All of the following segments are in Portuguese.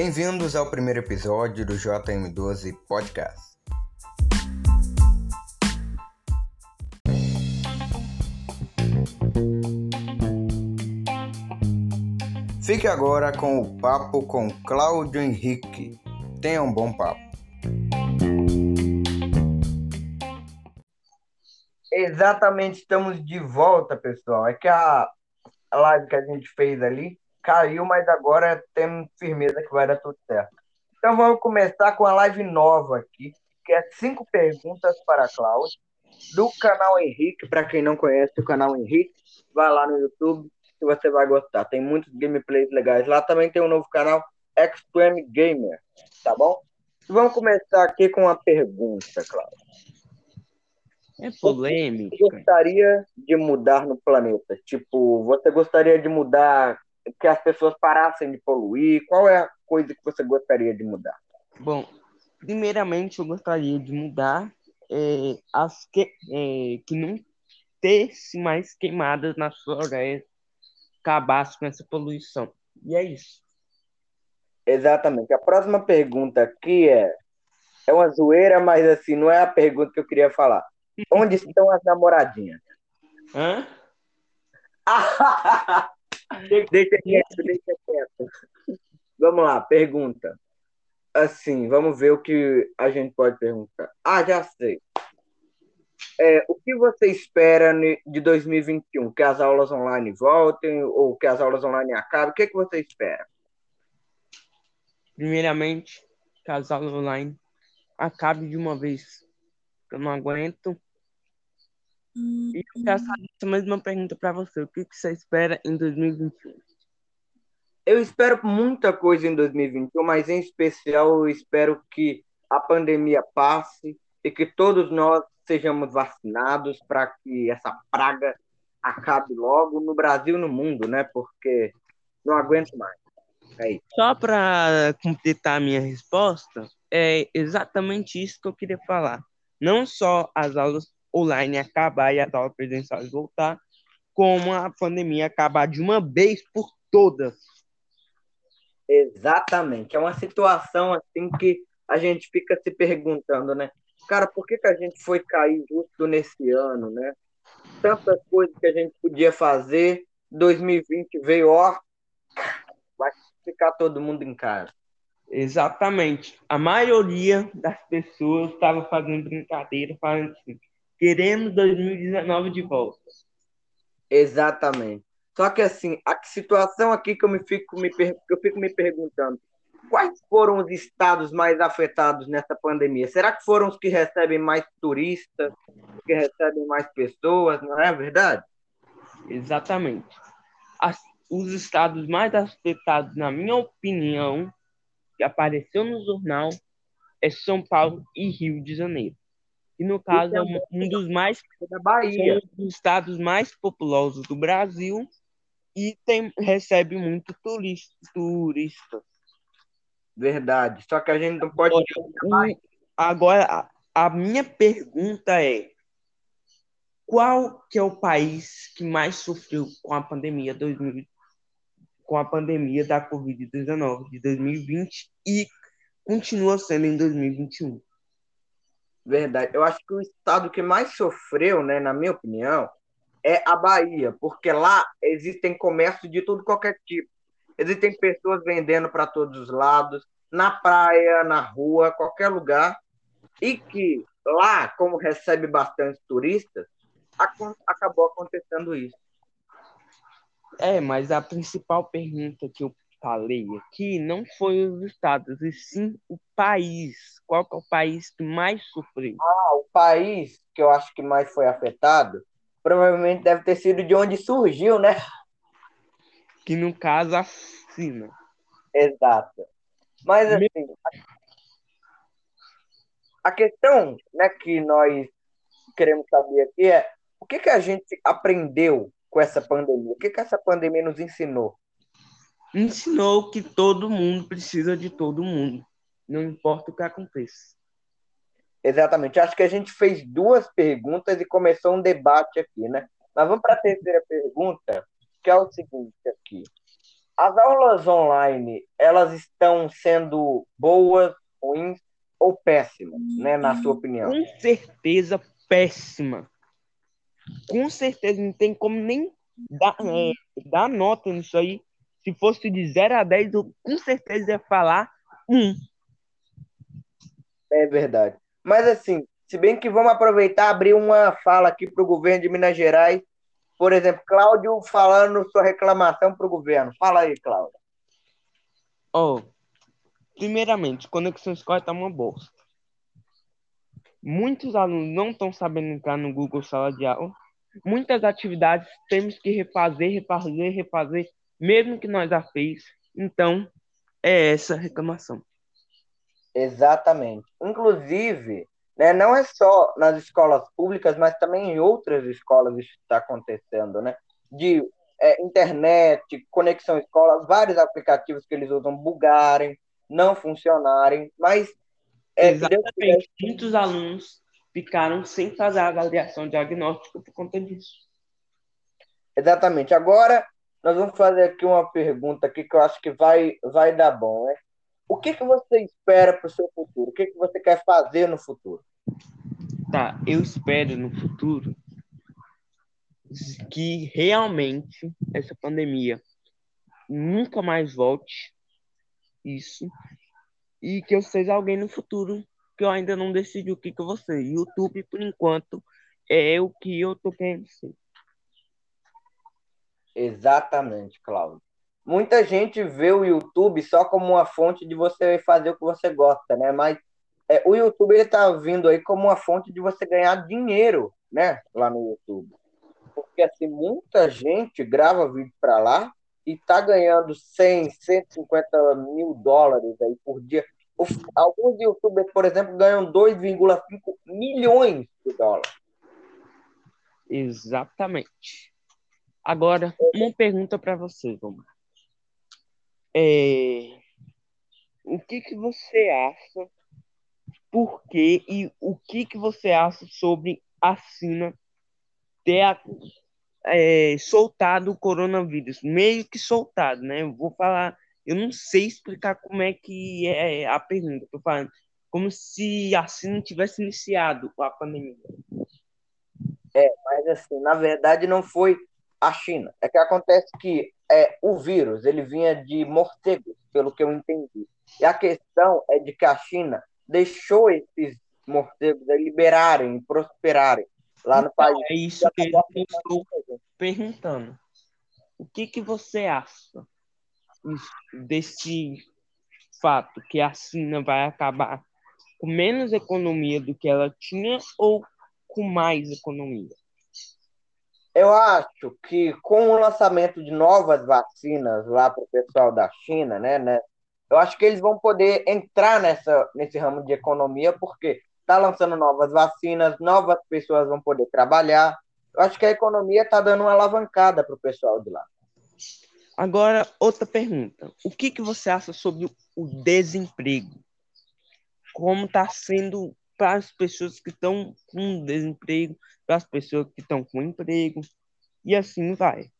Bem-vindos ao primeiro episódio do JM12 Podcast. Fique agora com o papo com Cláudio Henrique. Tenha um bom papo. Exatamente, estamos de volta, pessoal. É que a live que a gente fez ali caiu, mas agora temos firmeza que vai dar tudo certo. Então vamos começar com a live nova aqui, que é cinco perguntas para Cláudio, do canal Henrique. Para quem não conhece o canal Henrique, vai lá no YouTube que você vai gostar. Tem muitos gameplays legais. Lá também tem um novo canal, Extreme Gamer, tá bom? Vamos começar aqui com uma pergunta, Cláudio. É polêmico. Você gostaria de mudar no planeta? Tipo, você gostaria de mudar que as pessoas parassem de poluir? Qual é a coisa que você gostaria de mudar? Bom, primeiramente eu gostaria de mudar é, as que, é, que não tivesse mais queimadas na floresta, acabasse com essa poluição. E é isso. Exatamente. A próxima pergunta aqui é é uma zoeira, mas assim, não é a pergunta que eu queria falar. Onde estão as namoradinhas? Hã? deixa quieto, deixa quieto. Vamos lá, pergunta. Assim, vamos ver o que a gente pode perguntar. Ah, já sei. É, o que você espera de 2021? Que as aulas online voltem ou que as aulas online acabem? O que, que você espera? Primeiramente, que as aulas online acabem de uma vez. Eu não aguento e eu quero fazer essa mesma pergunta para você. O que, que você espera em 2021? Eu espero muita coisa em 2021, mas em especial eu espero que a pandemia passe e que todos nós sejamos vacinados para que essa praga acabe logo no Brasil e no mundo, né? Porque não aguento mais. É Só para completar a minha resposta, é exatamente isso que eu queria falar. Não só as aulas online acabar e as aulas presenciais voltar, como a pandemia acabar de uma vez por todas. Exatamente. É uma situação assim que a gente fica se perguntando, né? Cara, por que, que a gente foi cair justo nesse ano, né? Tantas coisas que a gente podia fazer, 2020 veio, ó, vai ficar todo mundo em casa. Exatamente. A maioria das pessoas estava fazendo brincadeira, falando assim, Queremos 2019 de volta. Exatamente. Só que assim, a situação aqui que eu me fico me, eu fico me perguntando, quais foram os estados mais afetados nessa pandemia? Será que foram os que recebem mais turistas, que recebem mais pessoas, não é verdade? Exatamente. As, os estados mais afetados, na minha opinião, que apareceu no jornal, é São Paulo e Rio de Janeiro que no caso é um, um dos mais da Bahia, um dos estados mais populosos do Brasil e tem, recebe muito turista, turistas. Verdade. Só que a gente não pode. Agora, agora a, a minha pergunta é qual que é o país que mais sofreu com a pandemia 2000, com a pandemia da Covid-19 de 2020 e continua sendo em 2021? Verdade. Eu acho que o estado que mais sofreu, né, na minha opinião, é a Bahia, porque lá existem comércio de tudo qualquer tipo. Existem pessoas vendendo para todos os lados, na praia, na rua, qualquer lugar. E que lá, como recebe bastante turistas, acabou acontecendo isso. É, mas a principal pergunta que eu falei aqui não foi os estados, e sim o país. Qual que é o país que mais sofreu? Ah, o país que eu acho que mais foi afetado provavelmente deve ter sido de onde surgiu, né? Que no caso a China. Exato. Mas assim, a questão né, que nós queremos saber aqui é o que, que a gente aprendeu com essa pandemia? O que, que essa pandemia nos ensinou? Ensinou que todo mundo precisa de todo mundo, não importa o que aconteça. Exatamente. Acho que a gente fez duas perguntas e começou um debate aqui, né? Mas vamos para a terceira pergunta, que é o seguinte aqui. as aulas online, elas estão sendo boas, ruins ou péssimas, né, na sua opinião? Com certeza péssima. Com certeza, não tem como nem dar, é, dar nota nisso aí. Se fosse de 0 a 10, eu com certeza ia falar 1. É verdade. Mas assim, se bem que vamos aproveitar abrir uma fala aqui para o governo de Minas Gerais. Por exemplo, Cláudio falando sua reclamação para o governo. Fala aí, Cláudio. Oh, primeiramente, conexão escola está uma bosta. Muitos alunos não estão sabendo entrar no Google Sala de Aula. Muitas atividades temos que refazer, refazer, refazer, mesmo que nós já fez. Então, é essa a reclamação. Exatamente. Inclusive, né, não é só nas escolas públicas, mas também em outras escolas isso está acontecendo, né? De é, internet, conexão escola, vários aplicativos que eles usam bugarem, não funcionarem, mas é, Exatamente. Muitos alunos ficaram sem fazer a avaliação diagnóstica por conta disso. Exatamente. Agora, nós vamos fazer aqui uma pergunta aqui que eu acho que vai, vai dar bom. Né? O que, que você espera para o seu futuro? O que, que você quer fazer no futuro? Tá, eu espero no futuro que realmente essa pandemia nunca mais volte. Isso e que eu seja alguém no futuro que eu ainda não decidi o que, que eu vou ser. YouTube, por enquanto, é o que eu tô querendo ser. Exatamente, Cláudio. Muita gente vê o YouTube só como uma fonte de você fazer o que você gosta, né? Mas é, o YouTube ele tá vindo aí como uma fonte de você ganhar dinheiro, né? Lá no YouTube. Porque assim, muita gente grava vídeo para lá e está ganhando 100, 150 mil dólares aí por dia. Alguns youtubers, por exemplo, ganham 2,5 milhões de dólares. Exatamente. Agora, uma pergunta para você, Vomar. É... O que, que você acha, por quê e o que, que você acha sobre a China ter é, soltado o coronavírus, meio que soltado, né? Eu vou falar, eu não sei explicar como é que é a pergunta, tô falando, como se assim não tivesse iniciado a pandemia. É, mas assim, na verdade não foi a China. É que acontece que é, o vírus, ele vinha de morcegos, pelo que eu entendi. E a questão é de que a China deixou esses morcegos liberarem, prosperarem lá no então, país. É isso que eu estou perguntando. O que, que você acha desse fato que a China vai acabar com menos economia do que ela tinha ou com mais economia? Eu acho que com o lançamento de novas vacinas lá para o pessoal da China, né, né, eu acho que eles vão poder entrar nessa, nesse ramo de economia, porque está lançando novas vacinas, novas pessoas vão poder trabalhar. Eu acho que a economia está dando uma alavancada para o pessoal de lá. Agora, outra pergunta. O que, que você acha sobre o desemprego? Como está sendo para as pessoas que estão com desemprego, para as pessoas que estão com emprego, e assim vai.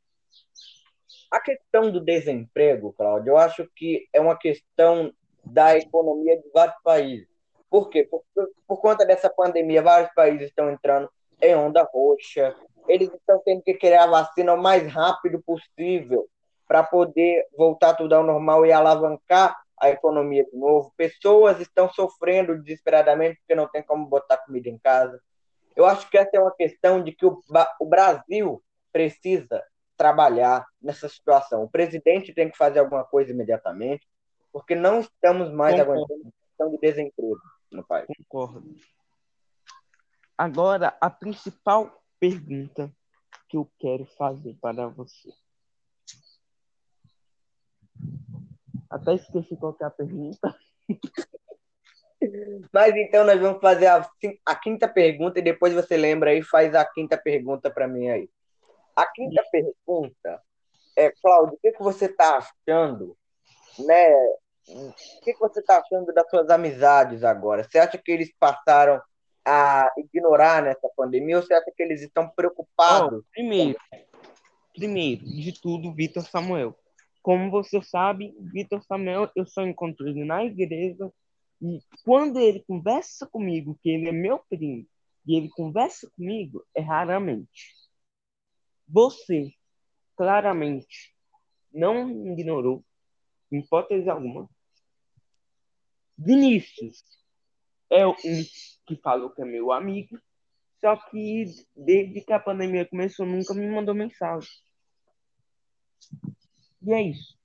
A questão do desemprego, Cláudio, eu acho que é uma questão da economia de vários países. Por quê? Por, por conta dessa pandemia, vários países estão entrando em onda roxa. Eles estão tendo que criar a vacina o mais rápido possível para poder voltar tudo ao normal e alavancar a economia de novo. Pessoas estão sofrendo desesperadamente porque não tem como botar comida em casa. Eu acho que essa é uma questão de que o, o Brasil precisa trabalhar nessa situação. O presidente tem que fazer alguma coisa imediatamente, porque não estamos mais Concordo. aguentando a questão de desemprego no país. Concordo. Agora, a principal pergunta que eu quero fazer para você. Até esqueci qual é a pergunta. Mas então nós vamos fazer a, a, quinta pergunta e depois você lembra aí faz a quinta pergunta para mim aí. A quinta pergunta é, Cláudio, o que, que você está achando, né, o que, que você está achando das suas amizades agora? Você acha que eles passaram a ignorar nessa pandemia ou você acha que eles estão preocupados? Oh, primeiro, primeiro de tudo, Vitor Samuel. como você sabe, Vitor Samuel, eu só encontro ele na igreja e quando ele conversa comigo, que ele é meu primo, e ele conversa comigo, é raramente. Você, claramente, não ignorou, em hipótese alguma. Vinícius é um que falou que é meu amigo, só que desde que a pandemia começou, nunca me mandou mensagem. E é isso.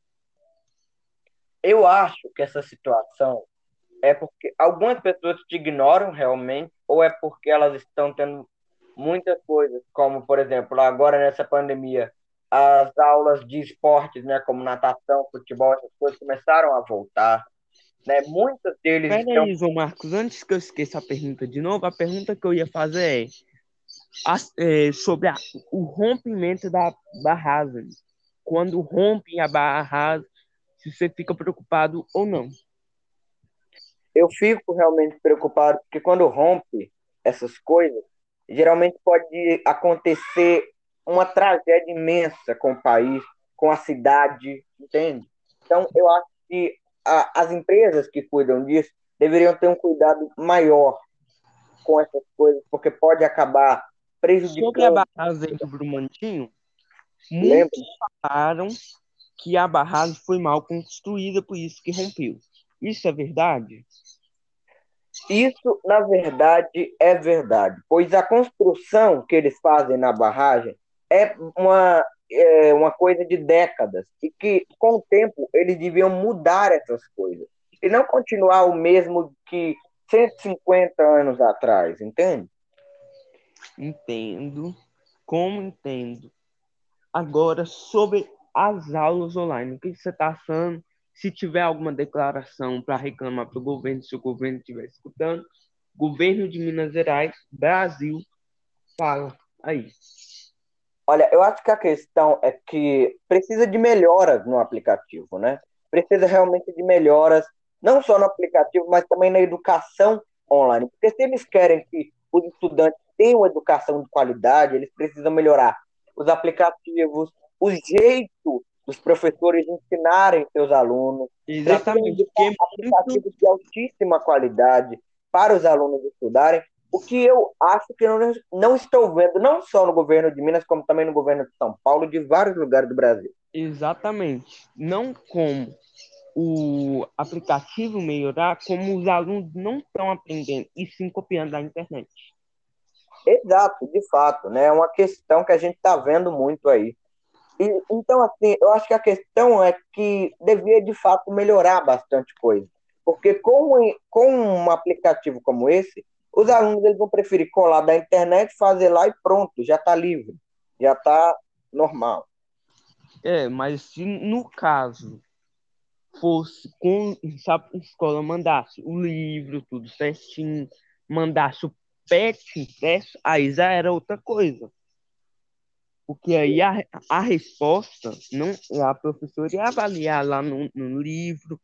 Eu acho que essa situação é porque algumas pessoas te ignoram realmente, ou é porque elas estão tendo muitas coisas, como, por exemplo, agora nessa pandemia, as aulas de esportes, né, como natação, futebol, essas coisas começaram a voltar. Né? Muitos deles Pera estão... João Marcos, antes que eu esqueça a pergunta de novo, a pergunta que eu ia fazer é, é sobre a, o rompimento da barragem. Quando rompe a barragem, se você fica preocupado ou não eu fico realmente preocupado, porque quando rompe essas coisas, geralmente pode acontecer uma tragédia imensa com o país, com a cidade, entende? Então, eu acho que a, as empresas que cuidam disso deveriam ter um cuidado maior com essas coisas, porque pode acabar prejudicando. Sobre a barragem do Brumantinho, muitos falaram que a barragem foi mal construída, por isso que rompeu. Isso é verdade? Isso, na verdade, é verdade, pois a construção que eles fazem na barragem é uma, é uma coisa de décadas e que, com o tempo, eles deviam mudar essas coisas e não continuar o mesmo que 150 anos atrás, entende? Entendo. Como entendo? Agora, sobre as aulas online, o que você está achando? Se tiver alguma declaração para reclamar para o governo, se o governo estiver escutando, governo de Minas Gerais, Brasil, fala aí. Olha, eu acho que a questão é que precisa de melhoras no aplicativo, né? Precisa realmente de melhoras, não só no aplicativo, mas também na educação online. Porque se eles querem que os estudantes tenham uma educação de qualidade, eles precisam melhorar os aplicativos, o jeito dos professores ensinarem seus alunos. Exatamente. Porque aplicativos muito... de altíssima qualidade para os alunos estudarem, o que eu acho que não, não estou vendo, não só no governo de Minas, como também no governo de São Paulo, de vários lugares do Brasil. Exatamente. Não como o aplicativo melhorar, como os alunos não estão aprendendo e sim copiando da internet. Exato, de fato, né? É uma questão que a gente está vendo muito aí. Então, assim, eu acho que a questão é que devia, de fato, melhorar bastante coisa. Porque com, com um aplicativo como esse, os alunos eles vão preferir colar da internet, fazer lá e pronto, já está livre, já está normal. É, mas se no caso fosse com a escola mandasse o livro, tudo certinho, mandasse o PET impresso, aí já era outra coisa. Porque aí a, a resposta, não, a professora ia avaliar lá no, no livro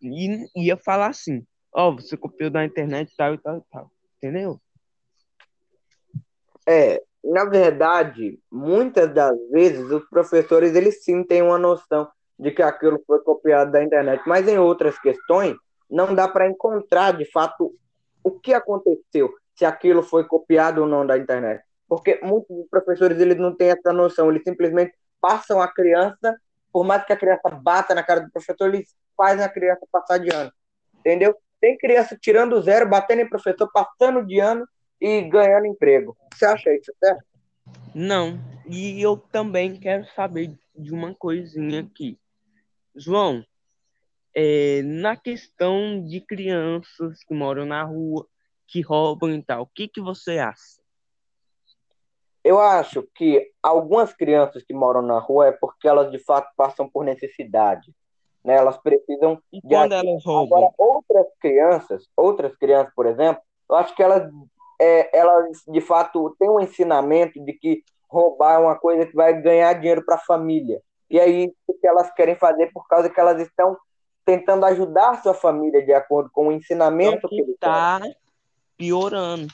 e ia falar assim, ó, oh, você copiou da internet tal e tal e tal. Entendeu? É, na verdade, muitas das vezes os professores eles sim têm uma noção de que aquilo foi copiado da internet, mas em outras questões não dá para encontrar de fato o que aconteceu, se aquilo foi copiado ou não da internet porque muitos professores eles não têm essa noção, eles simplesmente passam a criança, por mais que a criança bata na cara do professor, eles fazem a criança passar de ano, entendeu? Tem criança tirando zero, batendo em professor, passando de ano e ganhando emprego. Você acha isso certo? Não, e eu também quero saber de uma coisinha aqui. João, é, na questão de crianças que moram na rua, que roubam e tal, o que, que você acha? Eu acho que algumas crianças que moram na rua é porque elas de fato passam por necessidade. Né? Elas precisam e de quando elas roubam? Agora, outras crianças, outras crianças, por exemplo, eu acho que elas, é, elas de fato têm um ensinamento de que roubar é uma coisa que vai ganhar dinheiro para a família. E aí o que elas querem fazer por causa que elas estão tentando ajudar sua família de acordo com o ensinamento então, que, que está piorando.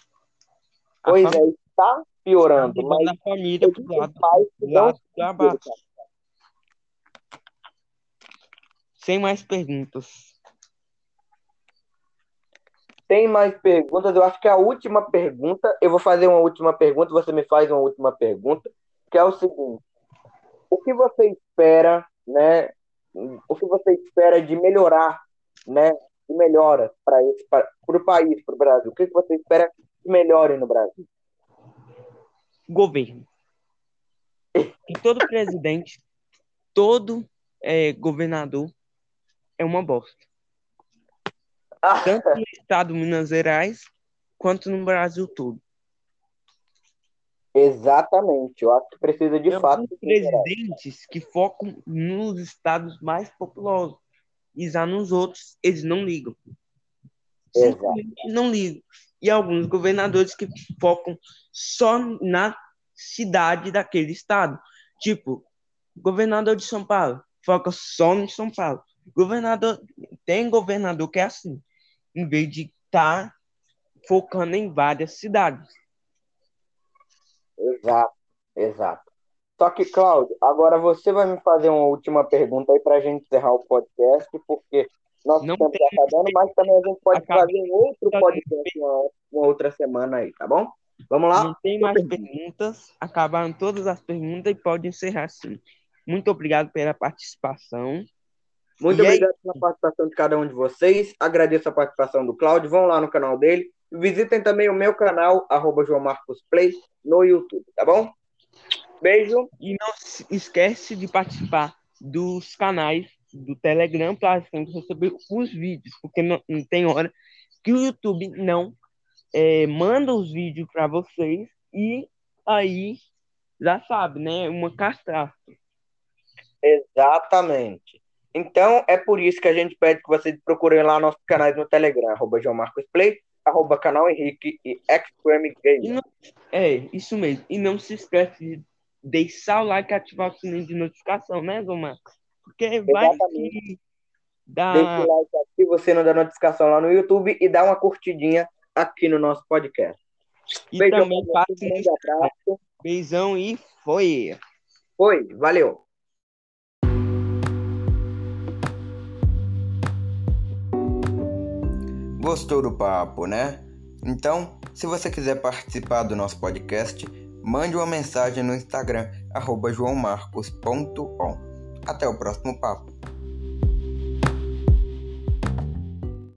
Pois é, está piorando. Mas a família pro lado, lado, lado abaixo. Sem mais perguntas. Tem mais perguntas? Eu acho que a última pergunta, eu vou fazer uma última pergunta, você me faz uma última pergunta, que é o seguinte: o que você espera, né? O que você espera de melhorar, né? De melhora para esse para o país, para o Brasil? O que você espera que melhore no Brasil? Governo. E todo presidente, todo é, governador é uma bosta. Tanto no estado de Minas Gerais quanto no Brasil todo. Exatamente, eu acho que precisa de Tem fato. presidentes que focam nos estados mais populosos e já nos outros eles não ligam. Exato. Simplesmente não ligam. E alguns governadores que focam só na cidade daquele estado. Tipo, governador de São Paulo foca só em São Paulo. Governador tem governador que é assim, em vez de estar focando em várias cidades. Exato, exato. Só que, Cláudio, agora você vai me fazer uma última pergunta aí para a gente encerrar o podcast, porque nosso Não tempo tem está acabando, mas também a gente pode fazer um outro Tá podcast uma, uma outra semana aí, tá bom? Vamos lá? Não tem mais perguntas. Acabaram todas as perguntas e pode encerrar assim. Muito obrigado pela participação. Muito E aí- obrigado pela participação de cada um de vocês. Agradeço a participação do Cláudio. Vão lá no canal dele. Visitem também o meu canal, arroba João Marcos Play, no YouTube, tá bom? Beijo. E não esquece de participar dos canais do Telegram para sempre receber os vídeos, porque não, não tem hora que o YouTube não é, manda os vídeos para vocês e aí já sabe, né? Uma castraça. Exatamente. Então, é por isso que a gente pede que vocês procurem lá nossos canais no Telegram, arroba João Marcos Play, arroba canal Henrique e Extreme E Game. não, é, isso mesmo. E não se esquece de deixar o like e ativar o sininho de notificação, né, Zomar? Porque vai que dá. Deixe o like, ativa o sino da notificação lá no YouTube e dá uma curtidinha aqui no nosso podcast. E Beijão também vocês, um grande abraço. beijão e foi. Foi, valeu. Gostou do papo, né? Então, se você quiser participar do nosso podcast, mande uma mensagem no Instagram, arroba joãomarcos.on. Até o próximo papo.